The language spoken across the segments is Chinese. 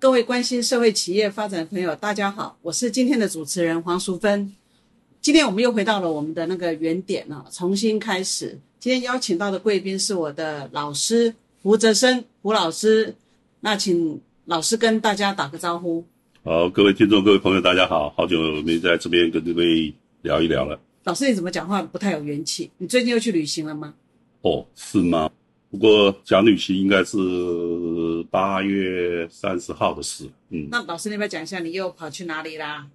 各位关心社会企业发展的朋友，大家好，我是今天的主持人黄淑芬。今天我们又回到了我们的那个原点啊，重新开始。今天邀请到的贵宾是我的老师胡泽生胡老师，那请老师跟大家打个招呼。好，各位听众、各位朋友，大家好，好久没在这边跟各位聊一聊了。老师，你怎么讲话不太有元气？你最近又去旅行了吗？哦，是吗？不过讲旅行应该是八月三十号的事。嗯，那老师，你要不要讲一下你又跑去哪里啦？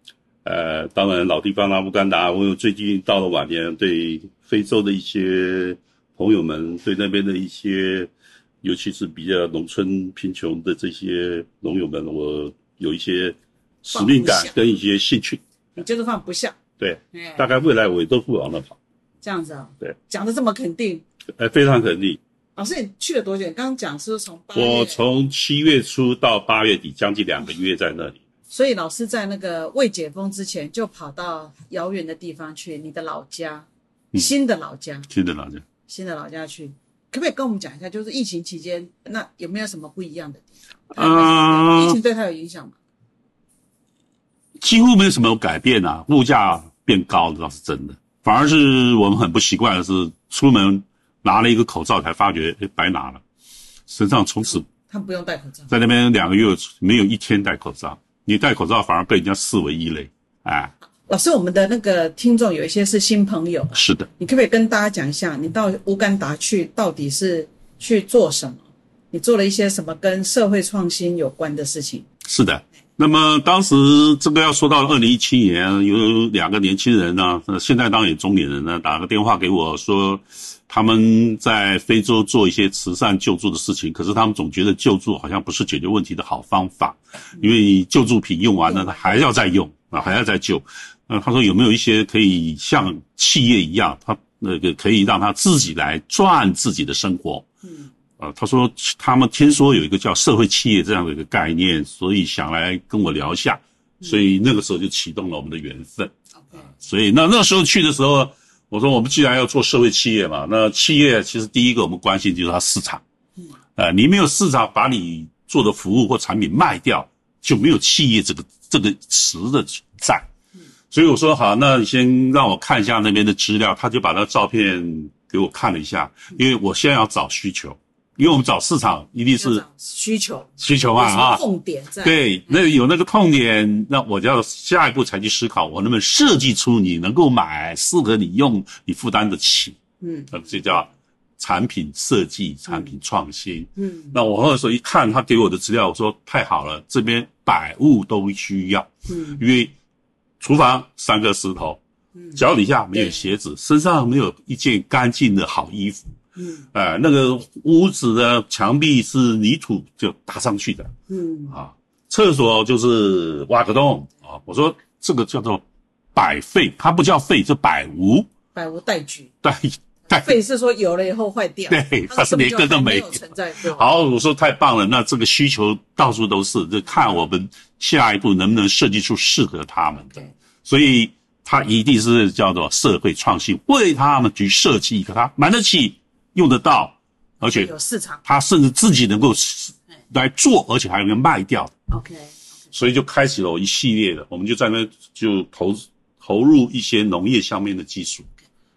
呃，当然老地方啦，乌干达。我最近到了晚年，对非洲的一些朋友们，对那边的一些，尤其是比较农村贫穷的这些农友们，我有一些使命感跟一些兴趣。你就是放不下。对，哎大概未来我也都会往那跑。这样子啊、对，讲的这么肯定。呃，非常肯定。老师，你去了多久？你刚刚讲是从八月，我从七月初到八月底，将近两个月在那里。所以老师在那个未解封之前就跑到遥远的地方去，你的老家，嗯新的老家，新的老家。新的老家去，可不可以跟我们讲一下，就是疫情期间，那有没有什么不一样的地方？啊疫情对他有影响吗？几乎没有什么改变啊，物价变高了倒是真的，反而是我们很不习惯的是，出门拿了一个口罩才发觉，哎，白拿了，身上从此他们不用戴口罩。在那边两个月没有一天戴口罩，你戴口罩反而被人家视为异类，哎，老师，我们的那个听众有一些是新朋友，是的，你可不可以跟大家讲一下，你到乌干达去到底是去做什么？你做了一些什么跟社会创新有关的事情？是的。那么当时这个要说到二零一七年，有两个年轻人呢，呃现在当然也中年人呢，打个电话给我说，他们在非洲做一些慈善救助的事情，可是他们总觉得救助好像不是解决问题的好方法，因为救助品用完了，他还要再用啊，还要再救。呃，他说有没有一些可以像企业一样，他那个可以让他自己来赚自己的生活？嗯，呃，他说他们听说有一个叫社会企业这样的一个概念，所以想来跟我聊一下，所以那个时候就启动了我们的缘分。OK，所以那那时候去的时候，我说我们既然要做社会企业嘛，那企业其实第一个我们关心就是它市场。嗯，呃，你没有市场，把你做的服务或产品卖掉，就没有企业这个这个词的存在。所以我说好，那你先让我看一下那边的资料，他就把那照片给我看了一下，因为我现在要找需求，因为我们找市场一定是需求。需求嘛啊，痛点在？，对，那有那个痛点，那我就要下一步才去思考，我能不能设计出你能够买、适合你用、你负担得起，嗯。呃，这叫产品设计、产品创新。嗯。那我那时候一看他给我的资料，我说太好了，这边百物都需要，嗯。因为厨房三个石头，嗯。脚底下没有鞋子，身上没有一件干净的好衣服，嗯呃，那个屋子的墙壁是泥土就搭上去的，嗯啊，厕所就是挖个洞啊。我说这个叫做百废，它不叫废，就百无。百无代举。代代废是说有了以后坏掉，对它是连根都没有存在过。好，我说太棒了，那这个需求到处都是，就看我们下一步能不能设计出适合他们的。对，所以它一定是叫做社会创新，为他们去设计一个他买得起、用得到，而且有市场。他甚至自己能够来做，而且还能卖掉。OK，所以就开启了我一系列的，我们就在那就投投入一些农业上面的技术。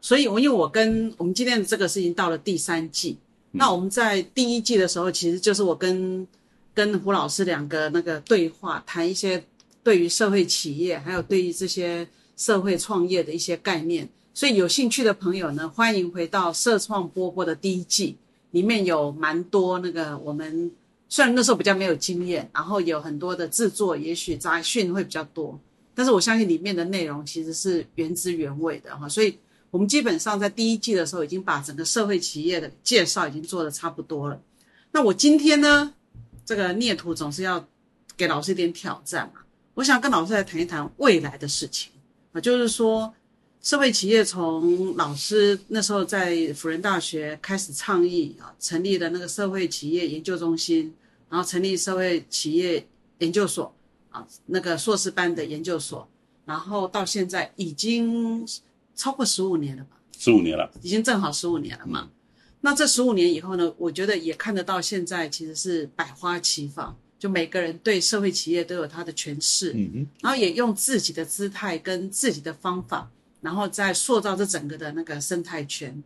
所以我因为我跟我们今天的这个事情到了第三季，嗯那我们在第一季的时候，其实就是我跟跟胡老师两个那个对话，谈一些对于社会企业还有对于这些社会创业的一些概念。所以有兴趣的朋友呢，欢迎回到社创波波的第一季，里面有蛮多那个我们虽然那时候比较没有经验，然后有很多的制作，也许杂讯会比较多，但是我相信里面的内容其实是原汁原味的哈，所以。我们基本上在第一季的时候已经把整个社会企业的介绍已经做的差不多了。那我今天呢，这个孽徒总是要给老师一点挑战嘛。我想跟老师来谈一谈未来的事情啊，就是说，社会企业从老师那时候在辅仁大学开始倡议啊，成立了那个社会企业研究中心，然后成立社会企业研究所啊，那个硕士班的研究所，然后到现在已经超过十五年了吧？十五年了，已经正好十五年了嘛。那这十五年以后呢？我觉得也看得到，现在其实是百花齐放，就每个人对社会企业都有他的诠释，嗯哼，然后也用自己的姿态跟自己的方法，然后再塑造这整个的那个生态圈。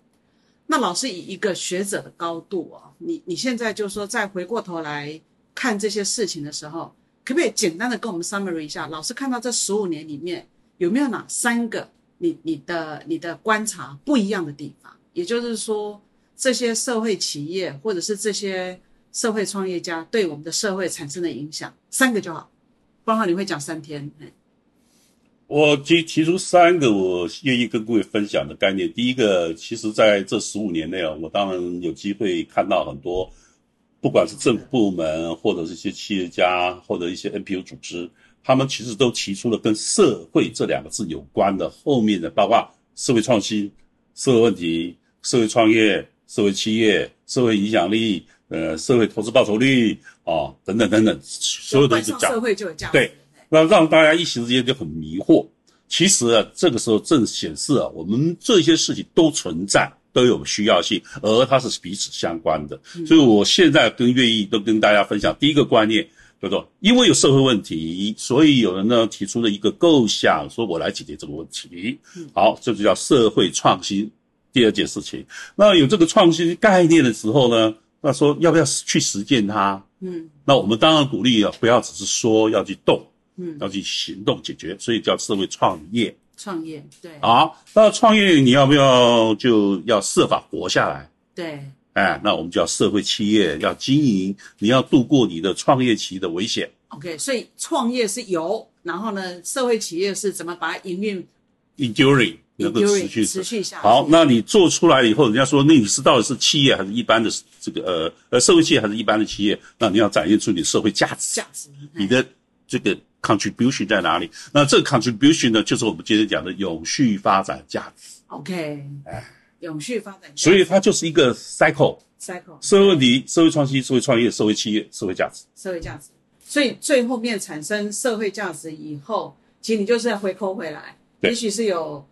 那老师以一个学者的高度啊，你你现在就说再回过头来看这些事情的时候，可不可以简单的跟我们 summary 一下？老师看到这十五年里面有没有哪三个你你的你的观察不一样的地方？也就是说。这些社会企业或者是这些社会创业家对我们的社会产生的影响，三个就好，不然的话你会讲三天。我提提出三个我愿意跟各位分享的概念。第一个，其实在这十五年内啊，我当然有机会看到很多，不管是政府部门或者是一些企业家或者一些 NPO 组织，他们其实都提出了跟社会这两个字有关的后面的，包括社会创新、社会问题、社会创业。社会企业、社会影响力、呃，社会投资报酬率啊，等等等等，所有东西讲。社会就有价值。对，那让大家一时之间就很迷惑。其实啊，这个时候正显示啊，我们这些事情都存在，都有需要性，而它是彼此相关的。所以我现在跟愿意都跟大家分享第一个观念，叫做因为有社会问题，所以有人呢提出了一个构想，说我来解决这个问题。好，这就叫社会创新。第二件事情，那有这个创新概念的时候呢，那说要不要去实践它？嗯，那我们当然鼓励啊，不要只是说要去动，嗯，要去行动解决，所以叫社会创业。创业，对。好，那创业你要不要就要设法活下来？对。哎，那我们叫社会企业要经营，你要度过你的创业期的危险。OK，所以创业是有，然后呢，社会企业是怎么把它营运？Enduring。能够持续持续下好，那你做出来以后，人家说那你是到底是企业还是一般的这个呃呃社会企业还是一般的企业？那你要展现出你社会价值，价值，你的这个 contribution 在哪里？那这个 contribution 呢，就是我们今天讲的永续发展价值。OK，哎，永续发展，所以它就是一个 cycle，cycle，社会问题、社会创新、社会创业、社会企业、社会价值，社会价值。所以最后面产生社会价值以后，其实你就是要回扣回来，也许是有。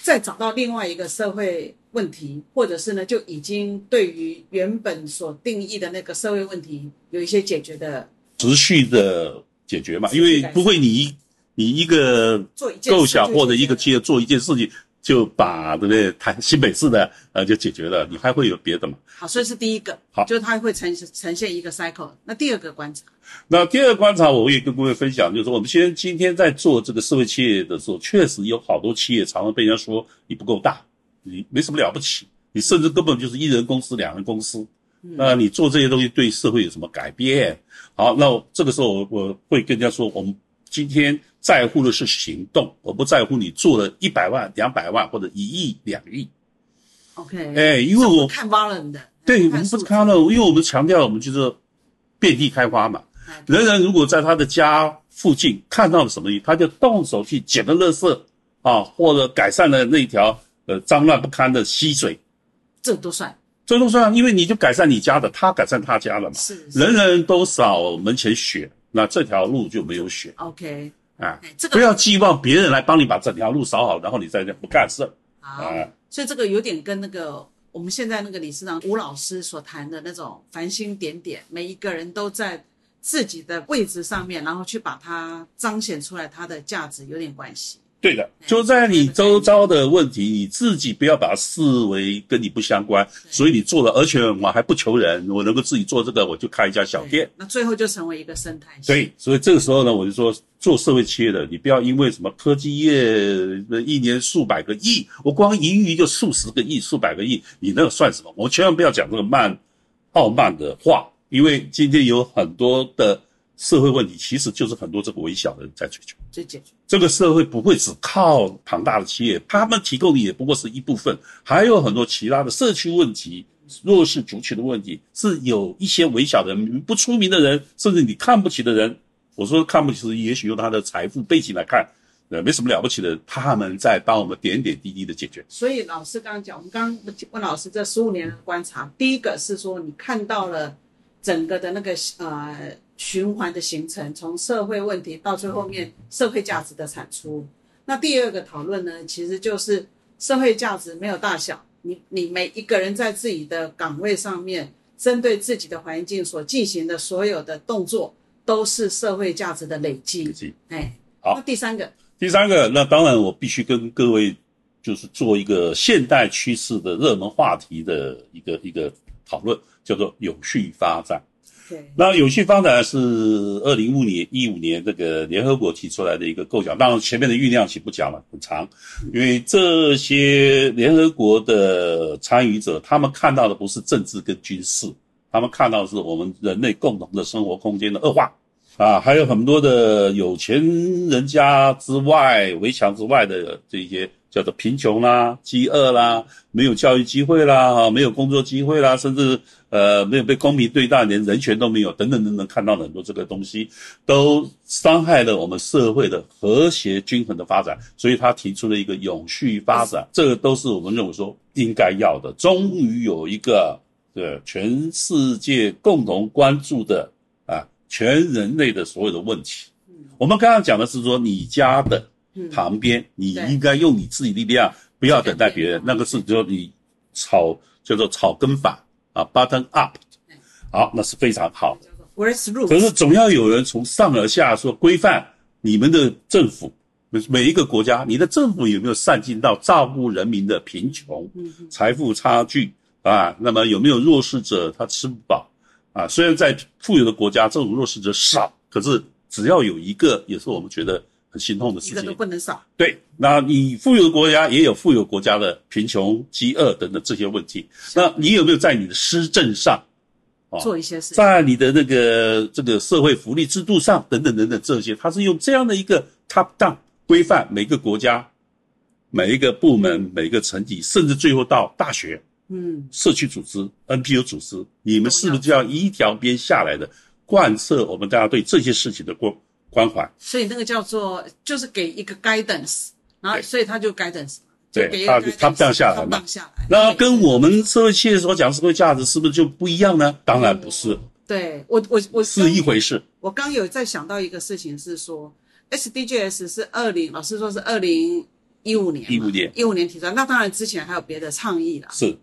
再找到另外一个社会问题，或者是呢，就已经对于原本所定义的那个社会问题有一些解决的持续的解决嘛？因为不会你一你一个构想或者一个企业做一件事情。就把对不对？台新北市的呃就解决了，你还会有别的嘛？好，所以是第一个，好，就是它会呈呈现一个 cycle。那第二个观察，那第二个观察，我也跟各位分享，就是说我们先今天在做这个社会企业的时候，确实有好多企业常常被人家说你不够大，你没什么了不起，你甚至根本就是一人公司、两人公司，那你做这些东西对社会有什么改变？好，那这个时候我我会跟人家说，我们今天。在乎的是行动，我不在乎你做了一百万、两百万或者一亿、两亿。OK，哎，因为我看 volume 的，对我们不是看 volume，因为我们强调我们就是遍地开花嘛。人人如果在他的家附近看到了什么，他就动手去捡了垃圾啊，或者改善了那条呃脏乱不堪的溪水，这都算，这都算，因为你就改善你家的，他改善他家了嘛。是，人人都扫门前雪，那这条路就没有雪。OK。啊，这个不要寄望别人来帮你把整条路扫好，然后你在这不干事。啊，所以这个有点跟那个我们现在那个理事长吴老师所谈的那种繁星点点，每一个人都在自己的位置上面，然后去把它彰显出来，它的价值有点关系。对的，就在你周遭的问题，你自己不要把它视为跟你不相关，所以你做了，而且我还不求人，我能够自己做这个，我就开一家小店。那最后就成为一个生态。对，所以这个时候呢，我就说，做社会企业的，你不要因为什么科技业一年数百个亿，我光盈余就数十个亿、数百个亿，你那个算什么？我千万不要讲这个慢、傲慢的话，因为今天有很多的。社会问题其实就是很多这个微小的人在解决，在解决。这个社会不会只靠庞大的企业，他们提供的也不过是一部分，还有很多其他的社区问题、弱势族群的问题，是有一些微小的人、不出名的人，甚至你看不起的人，我说看不起，也许用他的财富背景来看，呃，没什么了不起的，他们在帮我们点点滴滴的解决。所以老师刚刚讲，我们刚刚问老师这十五年的观察，第一个是说你看到了整个的那个呃循环的形成，从社会问题到最后面社会价值的产出。那第二个讨论呢，其实就是社会价值没有大小，你你每一个人在自己的岗位上面，针对自己的环境所进行的所有的动作，都是社会价值的累积。累积哎，好。那第三个，第三个，那当然我必须跟各位就是做一个现代趋势的热门话题的一个一个讨论，叫做有序发展。那有序发展是二零一五年一五年这个联合国提出来的一个构想，当然前面的酝酿期不讲了，很长，因为这些联合国的参与者，他们看到的不是政治跟军事，他们看到的是我们人类共同的生活空间的恶化啊，还有很多的有钱人家之外围墙之外的这些。叫做贫穷啦、饥饿啦、没有教育机会啦、哈、没有工作机会啦，甚至呃没有被公平对待，连人权都没有，等等等等，看到很多这个东西，都伤害了我们社会的和谐均衡的发展。所以他提出了一个永续发展，这个都是我们认为说应该要的。终于有一个对全世界共同关注的啊，全人类的所有的问题。我们刚刚讲的是说你家的。旁边，你应该用你自己力量，不要等待别人。那个是叫你草叫做草根法啊，button up，好，那是非常好。可是总要有人从上而下说规范你们的政府，每一个国家，你的政府有没有善尽到照顾人民的贫穷、财富差距啊？那么有没有弱势者他吃不饱啊？虽然在富有的国家这种弱势者少，可是只要有一个，也是我们觉得。很心痛的事情，一个都不能少。对，那你富有的国家也有富有国家的贫穷、饥饿等等这些问题。那你有没有在你的施政上，做一些事？在你的那个这个社会福利制度上，等等等等这些，它是用这样的一个 top down 规范每个国家、每一个部门、每一个层级，甚至最后到大学、嗯，社区组织、NPO 组织，你们是不是就要一条边下来的贯彻我们大家对这些事情的关？关怀，所以那个叫做就是给一个 guidance，然后所以他就 guidance，对，他他这样下来嘛，下来。那跟我们社会企业所讲社会价值是不是就不一样呢？当然不是。对我我我是一回事。我刚有在想到一个事情是说，SDGs 是二零，老师说是二零一五年，一五年一五年提出来。那当然之前还有别的倡议啦。是。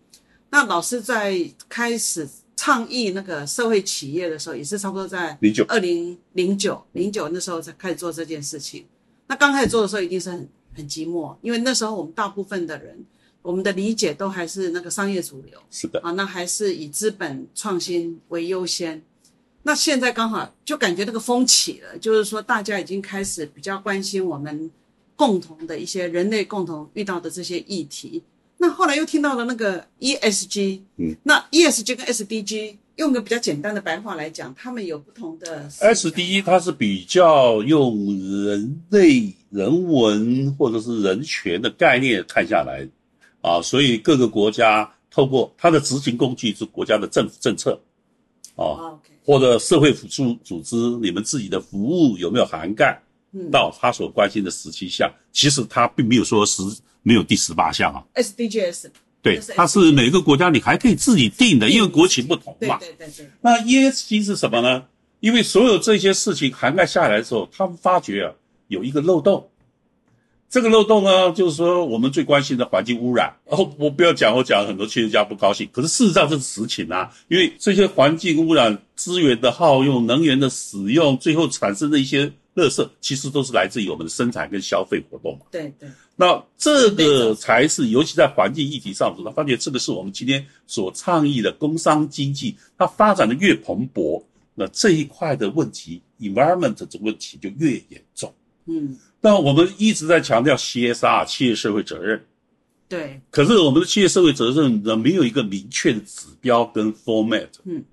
那老师在开始。倡议那个社会企业的时候，也是差不多在零九二零零九零九那时候才开始做这件事情。那刚开始做的时候，一定是很很寂寞，因为那时候我们大部分的人，我们的理解都还是那个商业主流，是的啊，那还是以资本创新为优先。那现在刚好就感觉那个风起了，就是说大家已经开始比较关心我们共同的一些人类共同遇到的这些议题。那后来又听到了那个 ESG，嗯，那 ESG 跟 SDG 用个比较简单的白话来讲，他们有不同的。SDG 它是比较用人类人文或者是人权的概念看下来，啊，所以各个国家透过它的执行工具是国家的政府政策，啊，或者社会辅助组织，你们自己的服务有没有涵盖到他所关心的十七项？其实他并没有说十。没有第十八项啊，SDGs，对，它是每个国家你还可以自己定的，因为国情不同嘛。对对对。那 ESG 是什么呢？因为所有这些事情涵盖下来的时候，他们发觉啊有一个漏洞。这个漏洞呢，就是说我们最关心的环境污染。哦，我不要讲，我讲很多企业家不高兴。可是事实上这是实情啊，因为这些环境污染、资源的耗用、能源的使用，最后产生的一些。垃圾其实都是来自于我们的生产跟消费活动嘛。对对。那这个才是，尤其在环境议题上，他发觉这个是我们今天所倡议的工商经济，它发展的越蓬勃，那这一块的问题，environment 这问题就越严重。嗯。那我们一直在强调 CSR 企业社会责任。对。可是我们的企业社会责任呢，没有一个明确的指标跟 format。嗯。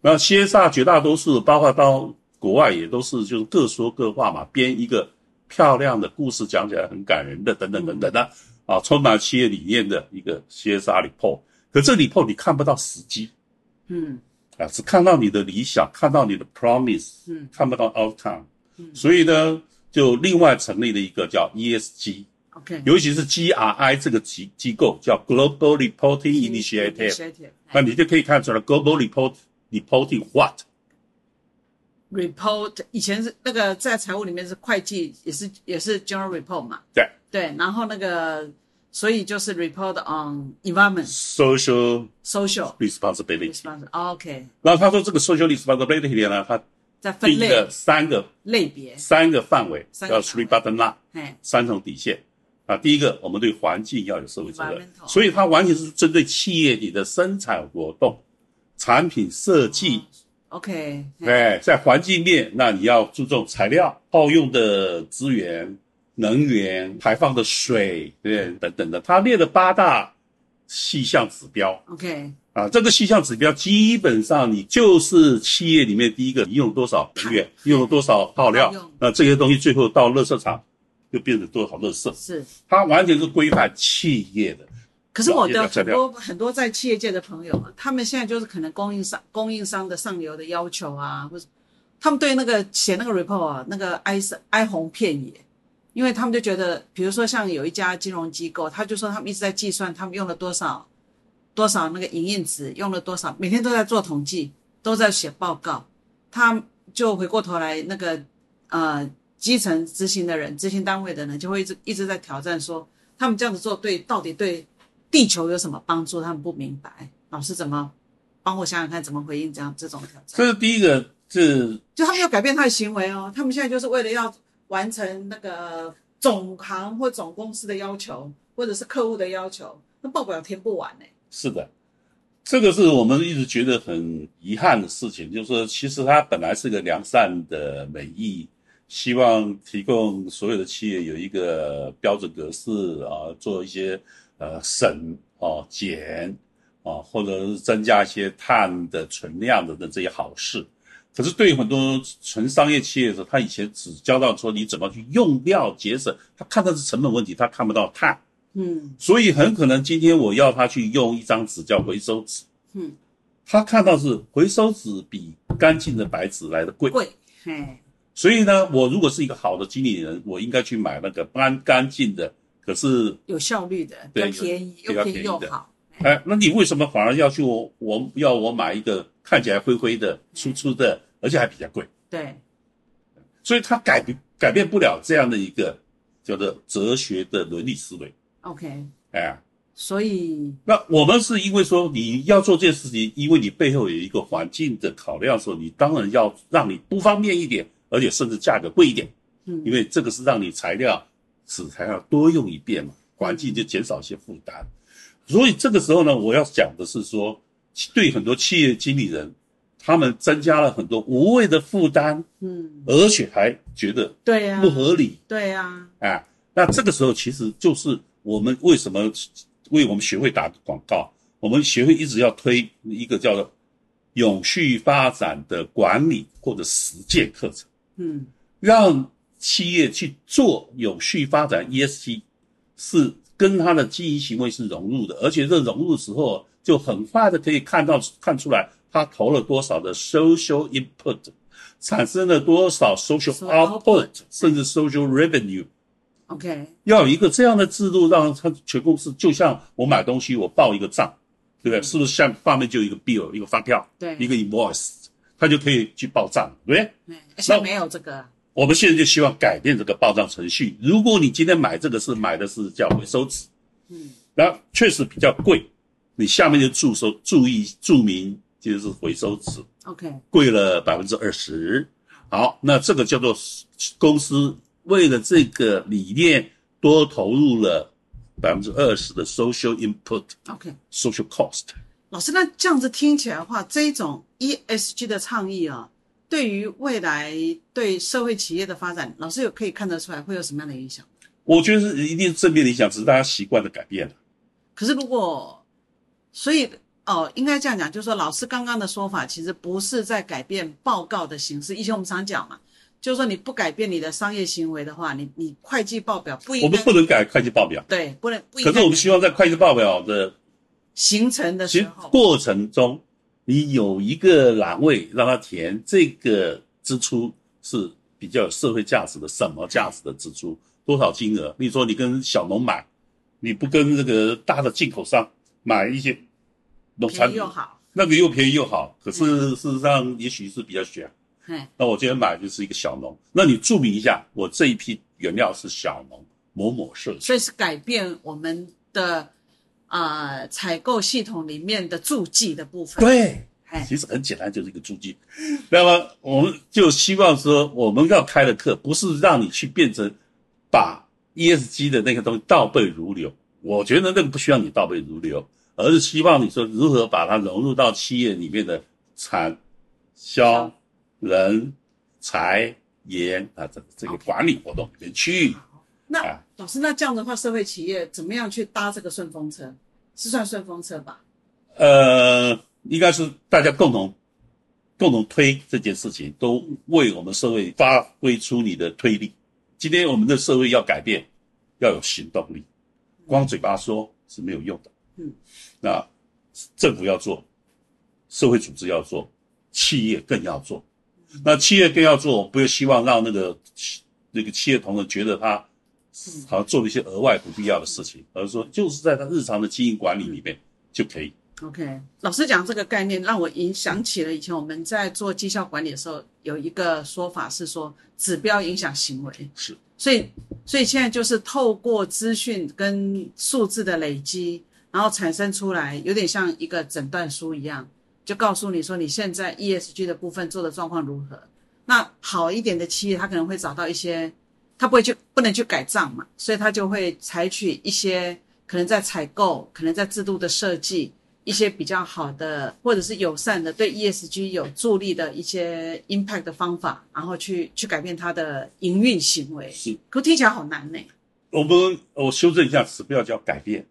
那 CSR 绝大多数，包括到。国外也都是就是各说各话嘛，编一个漂亮的故事，讲起来很感人的，等等等等的啊，充满企业理念的一个 CSR report。可这 report 你看不到时机，嗯，啊，只看到你的理想，看到你的 promise，嗯，看不到 outcome，嗯。所以呢，就另外成立了一个叫 ESG，OK，尤其是 GRI 这个机机构叫 Global Reporting Initiative，那你就可以看出来 Global Report Reporting what。Report 以前是那个在财务里面是会计，也是也是 general report 嘛，对对，然后那个所以就是 report on environment，social social responsibility。responsibility，OK，然后他说这个 social responsibility 里呢，它在分三个类别，三个范围，叫 three button line，哎，三重底线。啊，第一个，我们对环境要有社会责任，所以它完全是针对企业里的生产活动、产品设计，OK，哎，在环境面，那你要注重材料、耗用的资源、能源、排放的水，对等等的，他列了八大细项指标。OK，啊，这个细项指标基本上你就是企业里面第一个，你用了多少能源，用了多少耗料，那这些东西最后到垃圾场就变成多少垃圾，是。它完全是规范企业的。可是我的很多很多在企业界的朋友啊，他们现在就是可能供应商供应商的上游的要求啊，或者他们对那个写那个 report 啊，那个哀声哀鸿遍野，因为他们就觉得，比如说像有一家金融机构，他就说他们一直在计算他们用了多少多少那个营业值，用了多少，每天都在做统计，都在写报告，他就回过头来那个呃基层执行的人、执行单位的人就会一直一直在挑战说，他们这样子做对到底对地球有什么帮助？他们不明白。老师怎么帮我想想看，怎么回应这样这种挑战？这是第一个，是就他们要改变他的行为哦，他们现在就是为了要完成那个总行或总公司的要求，或者是客户的要求，那报表填不完呢。是的，这个是我们一直觉得很遗憾的事情，就是说，其实它本来是个良善的美意，希望提供所有的企业有一个标准格式啊，做一些呃省哦减啊，或者是增加一些碳的存量的的这些好事。可是对于很多纯商业企业的时候，他以前只教到说你怎么去用料节省，他看到是成本问题，他看不到碳。嗯所以很可能今天我要他去用一张纸叫回收纸，嗯，他看到是回收纸比干净的白纸来的贵，贵，哎，所以呢，我如果是一个好的经理人，我应该去买那个干干净的，可是，有效率的，对又便宜又便宜又好。哎，那你为什么反而要去我我要我买一个看起来灰灰的、粗粗的，而且还比较贵？对，所以他改变改变不了这样的一个叫做哲学的伦理思维，OK，哎。所以那我们是因为说你要做这件事情，因为你背后有一个环境的考量的时候，你当然要让你不方便一点，而且甚至价格贵一点，嗯因为这个是让你材料纸材要多用一遍嘛，环境就减少一些负担。所以这个时候呢，我要讲的是说，对很多企业经理人，他们增加了很多无谓的负担，嗯，而且还觉得对呀、不合理。对呀、啊，那这个时候其实就是我们为什么为我们学会打广告，我们学会一直要推一个叫做永续发展的管理或者实践课程，嗯让企业去做有序发展 ESG，是跟他的经营行为是融入的，而且这融入的时候，就很快的可以看到看出来，他投了多少的 social input，产生了多少 social So output，output 甚至 social revenue。，OK，要有一个这样的制度，让他全公司就像我买东西，我报一个账，对不对？是不是像上面就有一个 bill，一个发票，对一个 invoice，他就可以去报账，对不对？嗯，现在没有这个，我们现在就希望改变这个报账程序。如果你今天买这个是买的是叫回收纸，嗯，那确实比较贵，你下面就注收注意注明就是回收纸，OK，贵了百分之二十。好，那这个叫做公司为了这个理念多投入了百分之二十的 social input、OK，social cost。老师，那这样子听起来的话，这一种 ESG 的倡议啊，对于未来对社会企业的发展，老师有可以看得出来会有什么样的影响？我觉得是一定是正面的影响，只是大家习惯的改变了。可是如果，所以哦，应该这样讲，就是说老师刚刚的说法，其实不是在改变报告的形式。以前我们常讲嘛，就是说你不改变你的商业行为的话，你你会计报表不应该我们不能改会计报表，对，不能。可是我们希望在会计报表的形成的时候，过程中，你有一个栏位让他填这个支出是比较有社会价值的，什么价值的支出，多少金额？例如说你跟小农买，你不跟这个大的进口商买一些农产品又，好，那个又便宜又好，可是事实上也许是比较悬。嘿，那我今天买就是一个小农，那你注明一下，我这一批原料是小农某某社区。所以是改变我们的呃采购系统里面的注记的部分。，对，嘿，其实很简单，就是一个注记。那么我们就希望说，我们要开的课不是让你去变成把 ESG 的那个东西倒背如流，我觉得那个不需要你倒背如流，而是希望你说如何把它融入到企业里面的产销人财研啊这这个管理活动里面去。那啊老师，那这样的话，社会企业怎么样去搭这个顺风车？是算顺风车吧？呃，应该是大家共同共同推这件事情，都为我们社会发挥出你的推力。今天我们的社会要改变，要有行动力，光嘴巴说是没有用的。嗯，那政府要做，社会组织要做，企业更要做。那企业更要做，我不希望让那个那个企业同仁觉得他好像做了一些额外不必要的事情，而是说就是在他日常的经营管理里面就可以。OK，老师讲这个概念，让我影想起了以前我们在做绩效管理的时候，有一个说法是说指标影响行为。是，所以所以现在就是透过资讯跟数字的累积，然后产生出来，有点像一个诊断书一样，就告诉你说你现在 ESG 的部分做的状况如何。那好一点的企业，它可能会找到一些，它不会去不能去改账嘛，所以他就会采取一些可能在采购，可能在制度的设计，一些比较好的或者是友善的对 ESG 有助力的一些 impact 的方法，然后去去改变它的营运行为。是可听起来好难呢，我们我修正一下词，不要叫改变，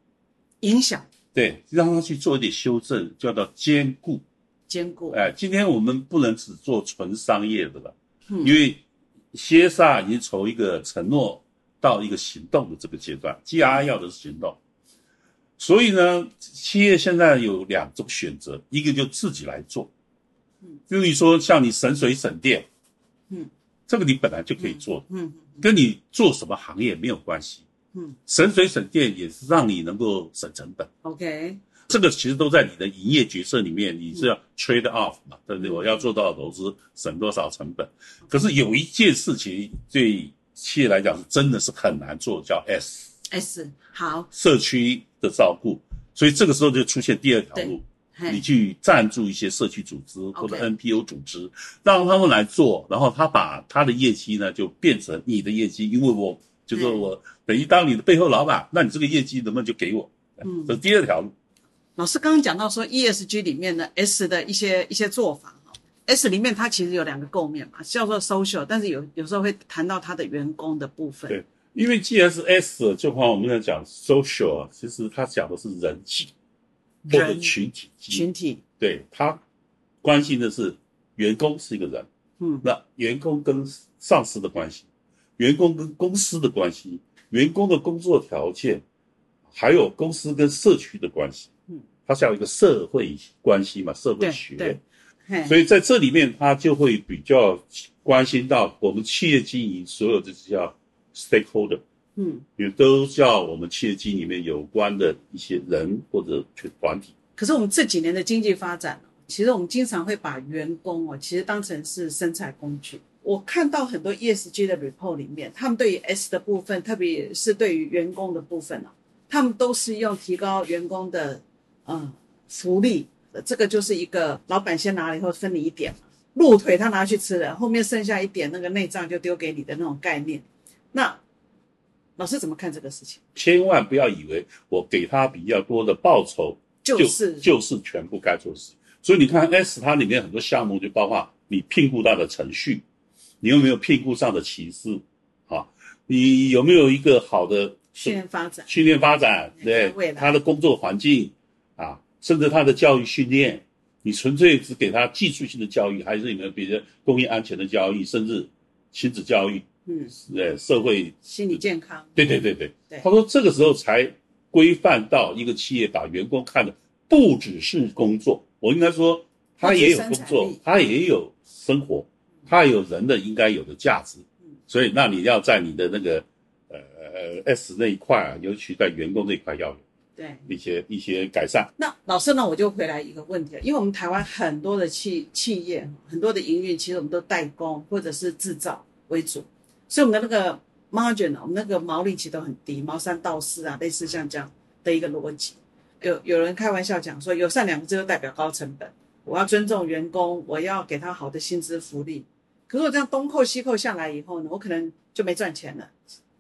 影响对，让他去做一点修正，叫做兼顾。兼顾。哎，今天我们不能只做纯商业的了，嗯因为 CSR 已经从一个承诺到一个行动的这个阶段，GR 要的是行动。所以呢，企业现在有两种选择，一个就自己来做，嗯，比如说像你省水省电，嗯，这个你本来就可以做，嗯跟你做什么行业没有关系，嗯省水省电也是让你能够省成本。，OK，这个其实都在你的营业决策里面，你是要 trade off 嘛，对不对？我要做多少投资，省多少成本。可是有一件事情对企业来讲是真的是很难做，叫 S S 好，社区的照顾。所以这个时候就出现第二条路，你，去赞助一些社区组织或者 NPO 组织，让他们来做，然后他把他的业绩呢就变成你的业绩，因为我就是说嗯我等于当你的背后老板，那你这个业绩能不能就给我？嗯这是第二条路。老师刚刚讲到说 ESG 里面的 S 的一些一些做法哈，S 里面它其实有两个构面嘛，叫做 social，但是有有时候会谈到它的员工的部分。对因为既然是 S，就好像我们在讲 social 啊，其实它讲的是人际或者群体，群体，对他关心的是员工是一个人，嗯那员工跟上司的关系，员工跟公司的关系，员工的工作条件，还有公司跟社区的关系，嗯，它是要一个社会关系嘛，社会学，所以在这里面，他就会比较关心到我们企业经营所有的这叫 stakeholder，嗯，也都叫我们企业经营里面有关的一些人或者团体。可是我们这几年的经济发展哦，其实我们经常会把员工哦，其实当成是生产工具。我看到很多 ESG 的 report 里面，他们对于 S 的部分，特别是对于员工的部分哦，他们都是用提高员工的嗯福利，这个就是一个老板先拿了以后分你一点嘛，鹿腿他拿去吃了，后面剩下一点那个内脏就丢给你的那种概念。那老师怎么看这个事情？千万不要以为我给他比较多的报酬，就是就是全部该做的事。所以你看 S 它里面很多项目就包括你聘雇到的程序，你有没有聘雇上的歧视啊？你有没有一个好的训练发展，训练发展，对他的工作环境啊，甚至他的教育训练，你纯粹只给他技术性的教育，还是有没有别的工业安全的教育，甚至亲子教育，嗯，呃，社会，心理健康，对对对对，对。他说这个时候才规范到一个企业把员工看的不只是工作，我应该说他也有工作他也有生活，他有人的应该有的价值。所以，那你要在你的那个呃呃 S 那一块啊，尤其在员工这一块要有对。一些一些改善。那老师呢，我就回来一个问题了，因为我们台湾很多的企企业，很多的营运，其实我们都代工或者是制造为主，所以我们的那个 margin 呢，我们那个毛利其实都很低，毛三到四啊，类似像这样的一个逻辑。有有人开玩笑讲说，友善两个字就代表高成本，我要尊重员工，我要给他好的薪资福利。可是我这样东扣西扣下来以后呢，我可能就没赚钱了。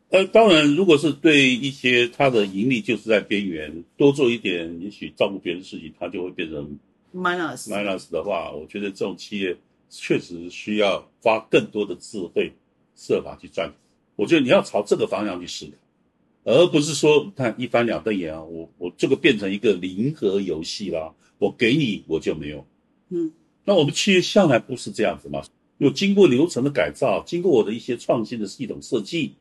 呃，当然，如果是对一些它的盈利就是在边缘，多做一点，也许照顾别人的事情，它就会变成 minus minus 的话，我觉得这种企业确实需要花更多的智慧设法去赚。我觉得你要朝这个方向去思考，而不是说你看一翻两瞪眼啊，我我这个变成一个零和游戏啦，我给你我就没有。嗯，那我们企业向来不是这样子嘛，有经过流程的改造，经过我的一些创新的系统设计，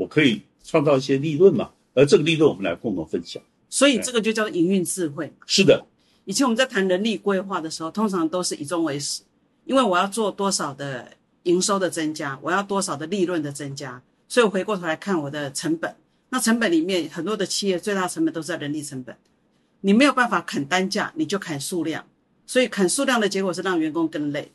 我可以创造一些利润嘛，而这个利润我们来共同分享。所以这个就叫营运智慧。是的，以前我们在谈人力规划的时候，通常都是以终为始，因为我要做多少的营收的增加，我要多少的利润的增加，所以我回过头来看我的成本。那成本里面很多的企业最大成本都是在人力成本，你没有办法砍单价，你就砍数量，所以砍数量的结果是让员工更累，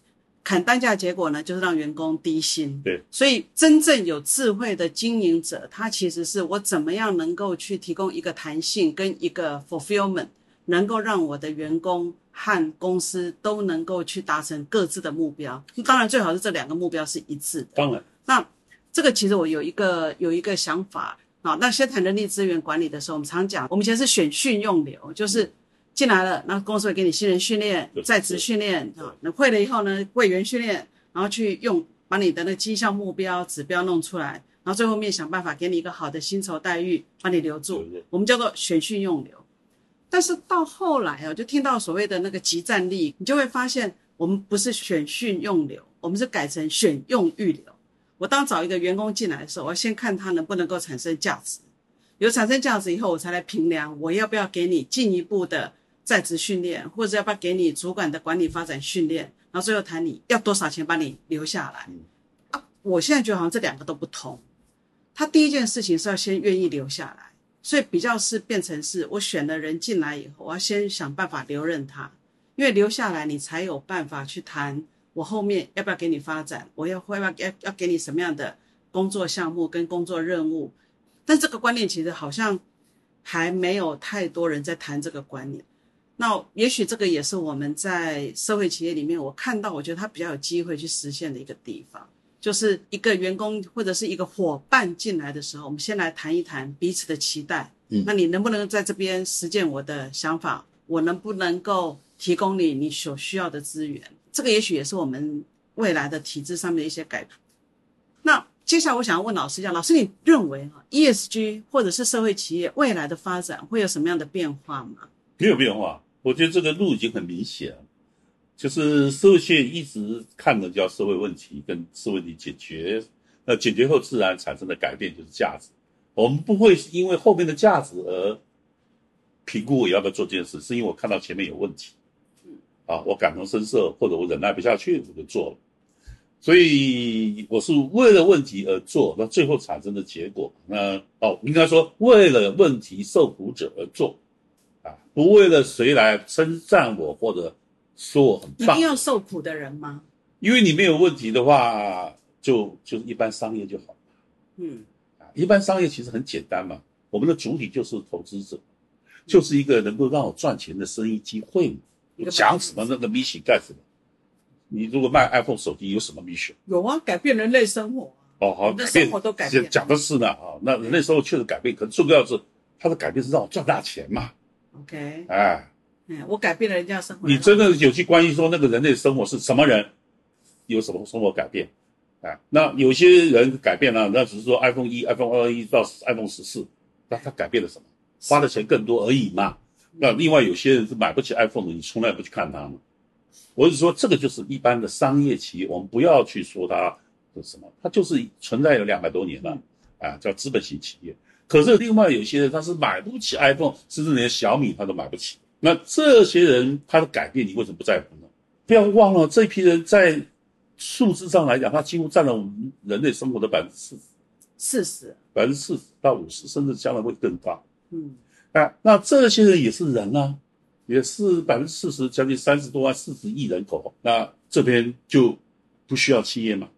砍单价的结果呢就是让员工低薪。对，所以真正有智慧的经营者，他其实是我怎么样能够去提供一个弹性跟一个 fulfillment。能够让我的员工和公司都能够去达成各自的目标。当然，最好是这两个目标是一致的。当然，那这个其实我有一个有一个想法啊。那先谈人力资源管理的时候，我们常讲，我们以前是选训用流，就是进来了，那公司会给你新人训练、在职训练啊。那会了以后呢，会员训练，然后去用把你的那个绩效目标指标弄出来，然后最后面想办法给你一个好的薪酬待遇，把你留住。我们叫做选训用留。但是到后来啊，就听到所谓的那个集战力，你就会发现我们不是选训用留，我们是改成选用预留。我当找一个员工进来的时候，我要先看他能不能够产生价值，有产生价值以后，我才来评量我要不要给你进一步的在职训练，或者要不要给你主管的管理发展训练，然后最后谈你要多少钱把你留下来。啊，我现在觉得好像这两个都不同。他第一件事情是要先愿意留下来。所以比较是变成是我选的人进来以后，我要先想办法留任他，因为留下来你才有办法去谈我后面要不要给你发展，我要会要要要给你什么样的工作项目跟工作任务。但这个观念其实好像还没有太多人在谈这个观念。那也许这个也是我们在社会企业里面我看到，我觉得他比较有机会去实现的一个地方。就是一个员工或者是一个伙伴进来的时候，我们先来谈一谈彼此的期待。嗯，那你能不能在这边实践我的想法？我能不能够提供你你所需要的资源？这个也许也是我们未来的体制上面的一些改革。那接下来我想要问老师一下，老师你认为哈 ESG 或者是社会企业未来的发展会有什么样的变化吗？没有变化，我觉得这个路已经很明显了。就是社会学一直看的叫社会问题跟社会问题解决，那解决后自然产生的改变就是价值。我们不会因为后面的价值而评估我要不要做这件事，是因为我看到前面有问题，啊，我感同身受或者我忍耐不下去我就做了。所以我是为了问题而做，那最后产生的结果，那哦，应该说为了问题受苦者而做，啊，不为了谁来称赞我或者。说我很棒，一定要受苦的人吗？因为你没有问题的话，就就是一般商业就好嗯，啊，一般商业其实很简单嘛。我们的主体就是投资者，就是一个能够让我赚钱的生意机会嘛。讲什么那个 mission 干什么？你如果卖 iPhone 手机有什么 mission？有啊，改变人类生活。哦，好，改变生活都改变。讲的是呢啊，那人类生活确实改变，可是重要是它的改变是让我赚大钱嘛。OK，哎。嗯，我改变了人家生活。你真的有去关心说那个人类生活是什么人，有什么生活改变？啊，那有些人改变了，那只是说 iPhone 一、iPhone 二一到 iPhone 十四，那他改变了什么？花的钱更多而已嘛。那另外有些人是买不起 iPhone 的，你从来不去看他嘛。我是说，这个就是一般的商业企业，我们不要去说它是什么，它就是存在有两百多年了，啊，叫资本型企业。可是另外有些人他是买不起 iPhone，甚至连小米他都买不起。那这些人他的改变，你为什么不在乎呢？不要忘了这批人在数字上来讲，他几乎占了我们人类生活的百分之四十。四十，百分之四十到五十，甚至将来会更高。嗯，啊，那这些人也是人啊，也是百分之四十，将近三十多万、四十亿人口。那这边就不需要企业嘛，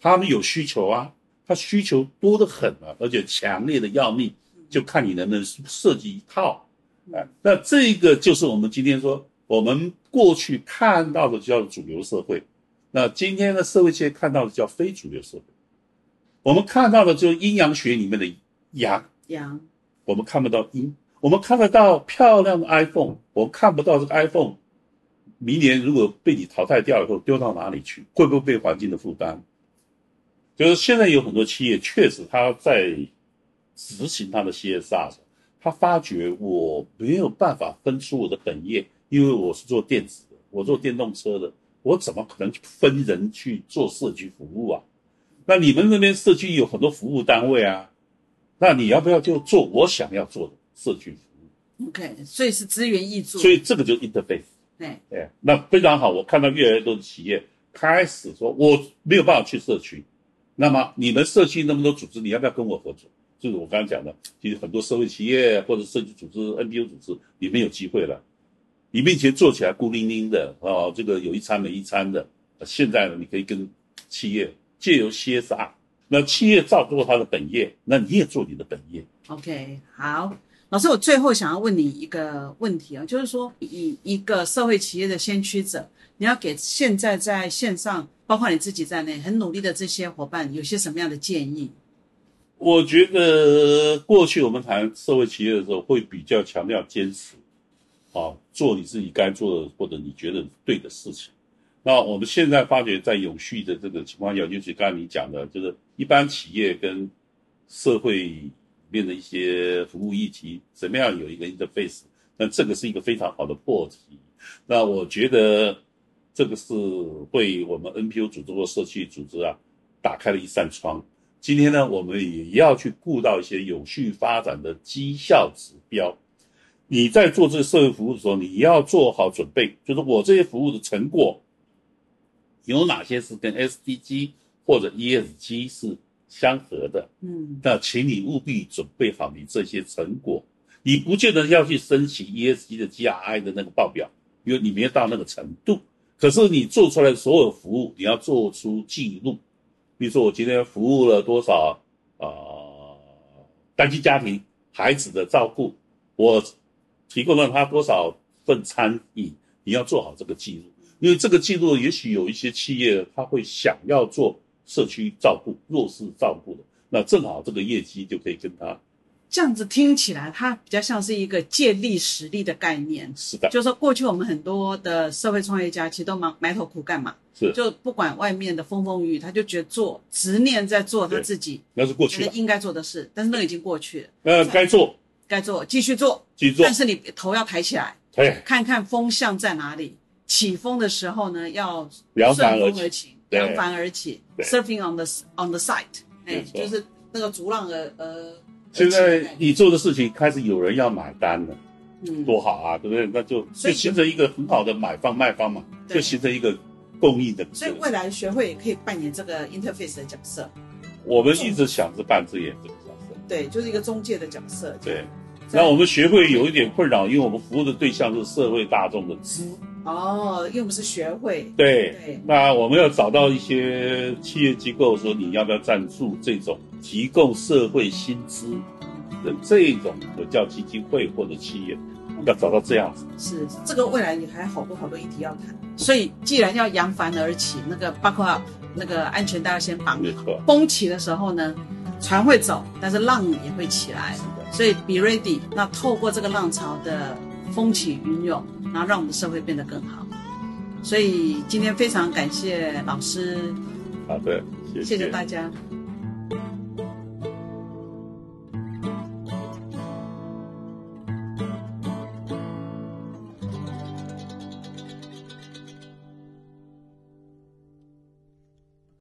他们有需求啊，他需求多得很啊，而且强烈的要命，就看你能不能设计一套。啊，那这个就是我们今天说，我们过去看到的叫主流社会，那今天的社会界看到的叫非主流社会。我们看到的就是阴阳学里面的阳，阳，我们看不到阴。我们看得到漂亮的 iPhone，我们看不到这个 iPhone。明年如果被你淘汰掉以后，丢到哪里去？会不会被环境的负担？就是现在有很多企业确实他在执行他的 CSR，他发觉我没有办法分出我的本业，因为我是做电子的，我做电动车的，我怎么可能分人去做社区服务啊？那你们那边社区有很多服务单位啊，那你要不要就做我想要做的社区服务？OK，所以是资源易做，所以这个就是 interface。对，哎，那非常好。我看到越来越多的企业开始说，我没有办法去社区，那么你们社区那么多组织，你要不要跟我合作？就是我刚刚讲的，其实很多社会企业或者社区组织、NPO 组织，你们有机会了。你面前做起来孤零零的啊，这个有一餐没一餐的。现在呢，你可以跟企业。借由 CSR，那企业照做他的本业，那你也做你的本业。OK，好，老师，我最后想要问你一个问题啊，就是说，以一个社会企业的先驱者，你要给现在在线上，包括你自己在内很努力的这些伙伴，有些什么样的建议？我觉得过去我们谈社会企业的时候，会比较强调坚持，啊，做你自己该做的或者你觉得对的事情。那我们现在发觉，在永续的这个情况下，就是刚才你讲的，就是一般企业跟社会面的一些服务议题，怎么样有一个 interface？那这个是一个非常好的破题。那我觉得这个是为我们 NPO 组织或社区组织啊，打开了一扇窗。今天呢，我们也要去顾到一些有序发展的绩效指标。你在做这个社会服务的时候，你要做好准备，就是我这些服务的成果。有哪些是跟 SDG 或者 ESG 是相合的？嗯，那请你务必准备好你这些成果。你不见得要去申请 ESG 的 GRI 的那个报表，因为你没有到那个程度。可是你做出来的所有服务，你要做出记录。比如说，我今天服务了多少啊单亲家庭孩子的照顾，我提供了他多少份餐饮，你要做好这个记录。因为这个记录，也许有一些企业他会想要做社区照顾、弱势照顾的，那正好这个业绩就可以跟他。这样子听起来，它比较像是一个借力使力的概念。是的，就是说过去我们很多的社会创业家其实都埋埋头苦干嘛，是就不管外面的风风雨雨，他就觉得做执念在做他自己那是过去应该做的事，但是那已经过去了。呃，该做该做继续做继续做，但是你头要抬起来，对，看看风向在哪里。起风的时候呢，要顺风而起，扬帆而起，surfing on the on the site，哎，就是那个逐浪的呃。现在你做的事情开始有人要买单了，嗯，多好啊，对不对？那就就形成一个很好的买方卖方嘛，就形成一个供应的。所以未来学会也可以扮演这个 interface 的角色。我们一直想着扮这演这个角色，对，就是一个中介的角色。对，那我们学会有一点困扰，因为我们服务的对象是社会大众的资。哦，因为我们是学会。对，那我们要找到一些企业机构，说你要不要赞助这种提供社会薪资的这种的叫基金会或者企业，要找到这样子。是，这个未来你还好多好多议题要谈。所以既然要扬帆而起，那个包括那个安全带要先绑好。风起的时候呢，船会走，但是浪也会起来。所以 be ready。那透过这个浪潮的风起云涌。然后让我们的社会变得更好，所以今天非常感谢老师，好的，谢谢大家。